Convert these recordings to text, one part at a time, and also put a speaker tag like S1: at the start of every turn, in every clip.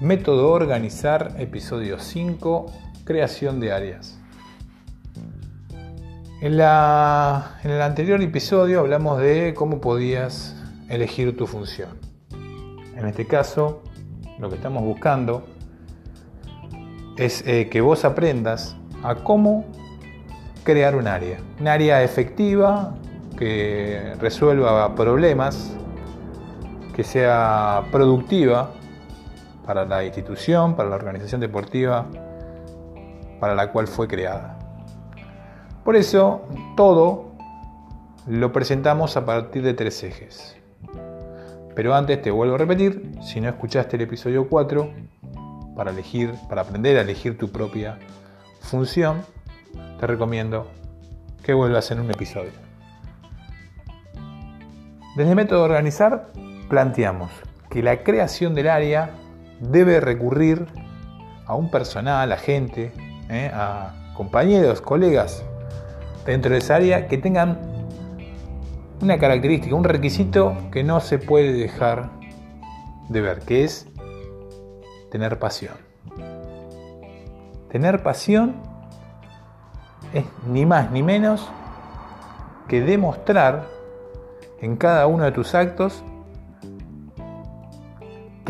S1: Método Organizar, episodio 5, creación de áreas. En, en, el anterior episodio hablamos de cómo podías elegir tu función. En este caso, lo que estamos buscando es eh, que vos aprendas a cómo crear un área. Un área efectiva que resuelva problemas, que sea productiva para la institución, para la organización deportiva para la cual fue creada. Por eso, todo lo presentamos a partir de tres ejes. Pero antes te vuelvo a repetir, si no escuchaste el episodio 4, para elegir, para aprender a elegir tu propia función, te recomiendo que vuelvas en un episodio. Desde el método de organizar, planteamos que la creación del área debe recurrir a un personal, a gente, ¿eh? a compañeros, colegas dentro de esa área que tengan una característica, un requisito que no se puede dejar de ver, que es tener pasión. Tener pasión es ni más ni menos que demostrar en cada uno de tus actos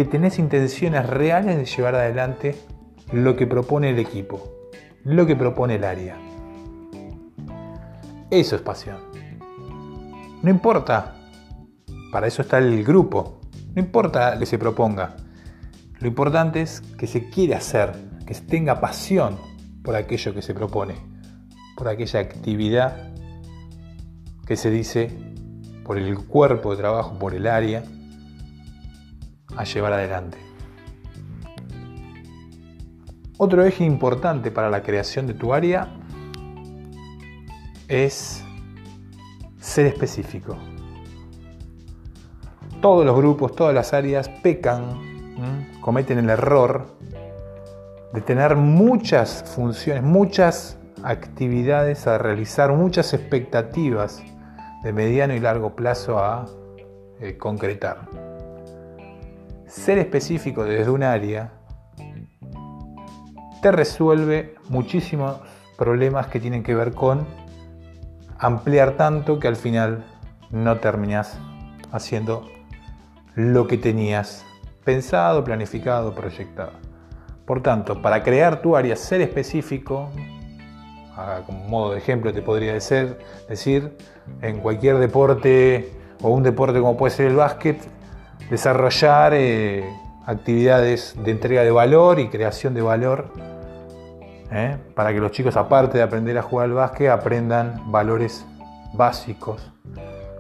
S1: que tenés intenciones reales de llevar adelante lo que propone el equipo, lo que propone el área. Eso es pasión. No importa, para eso está el grupo, no importa que se proponga. Lo importante es que se quiera hacer, que se tenga pasión por aquello que se propone, por aquella actividad que se dice por el cuerpo de trabajo, por el área, a llevar adelante. Otro eje importante para la creación de tu área es ser específico. Todos los grupos, todas las áreas pecan, cometen el error de tener muchas funciones, muchas actividades a realizar, muchas expectativas de mediano y largo plazo a eh, concretar ser específico desde un área te resuelve muchísimos problemas que tienen que ver con ampliar tanto que al final no terminas haciendo lo que tenías pensado, planificado, proyectado. Por tanto, para crear tu área, ser específico, como modo de ejemplo te podría decir, decir, en cualquier deporte o un deporte como puede ser el básquet, desarrollar eh, actividades de entrega de valor y creación de valor ¿eh? para que los chicos, aparte de aprender a jugar al básquet, aprendan valores básicos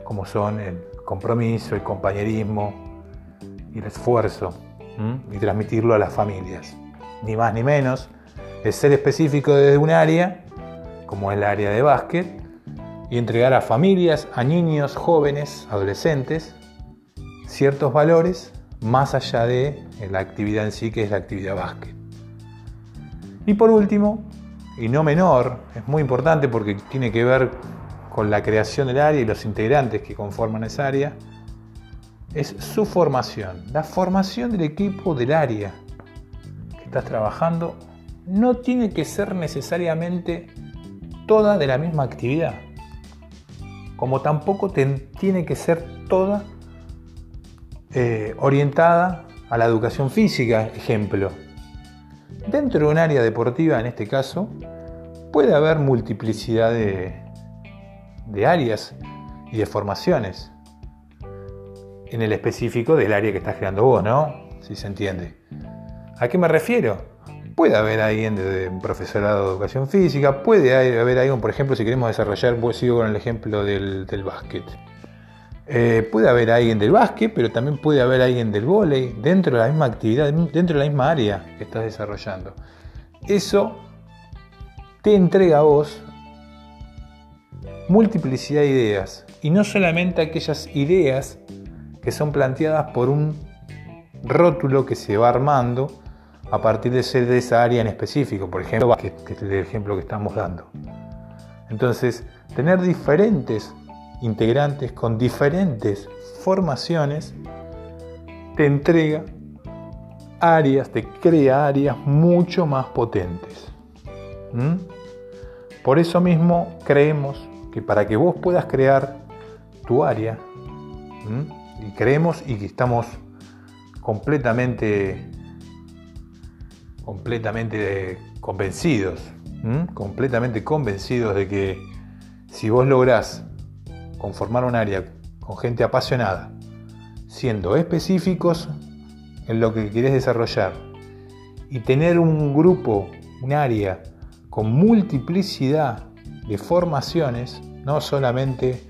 S1: como son el compromiso, el compañerismo y el esfuerzo y transmitirlo a las familias. Ni más ni menos, ser específico desde un área, como es el área de básquet, y entregar a familias, a niños, jóvenes, adolescentes, ciertos valores más allá de la actividad en sí, que es la actividad básquet. Y por último, y no menor, es muy importante porque tiene que ver con la creación del área y los integrantes que conforman esa área, es su formación, la formación del equipo del área que estás trabajando no tiene que ser necesariamente toda de la misma actividad, como tampoco tiene que ser toda eh, orientada a la educación física, ejemplo. Dentro de un área deportiva, en este caso, puede haber multiplicidad de, áreas y de formaciones. En el específico del área que estás creando vos, ¿no? Si se entiende. ¿A qué me refiero? Puede haber alguien de un profesorado de educación física, puede haber alguien, por ejemplo, si queremos desarrollar, pues sigo con el ejemplo del, del básquet eh, puede haber alguien del básquet, pero también puede haber alguien del vóley dentro de la misma actividad, dentro de la misma área que estás desarrollando. Eso te entrega a vos multiplicidad de ideas y no solamente aquellas ideas que son planteadas por un rótulo que se va armando a partir de, ser de esa área en específico, por ejemplo, el ejemplo que estamos dando. Entonces, tener diferentes integrantes con diferentes formaciones te entrega áreas, te crea áreas mucho más potentes. ¿Mm? Por eso mismo creemos que para que vos puedas crear tu área, y creemos y que estamos completamente, completamente convencidos, completamente convencidos de que si vos lográs conformar un área con gente apasionada, siendo específicos en lo que querés desarrollar y tener un grupo, un área con multiplicidad de formaciones, no solamente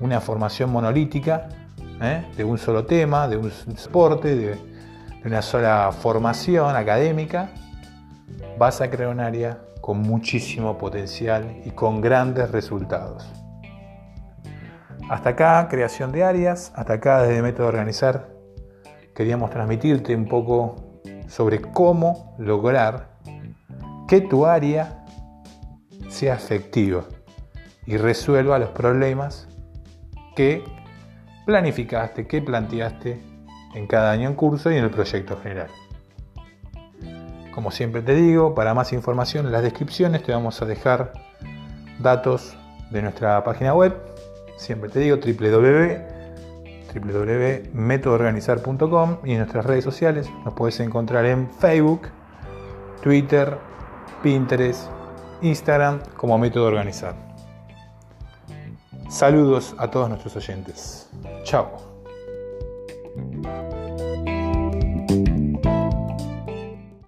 S1: una formación monolítica ¿eh? de un solo tema, de un soporte, de, de una sola formación académica, vas a crear un área con muchísimo potencial y con grandes resultados. Hasta acá, creación de áreas, hasta acá desde Método Organizar, queríamos transmitirte un poco sobre cómo lograr que tu área sea efectiva y resuelva los problemas que planificaste, que planteaste en cada año en curso y en el proyecto general. Como siempre te digo, para más información en las descripciones te vamos a dejar datos de nuestra página web. Siempre te digo www.metodoorganizar.com y en nuestras redes sociales nos puedes encontrar en Facebook, Twitter, Pinterest, Instagram como Método Organizar. Saludos a todos nuestros oyentes. Chao.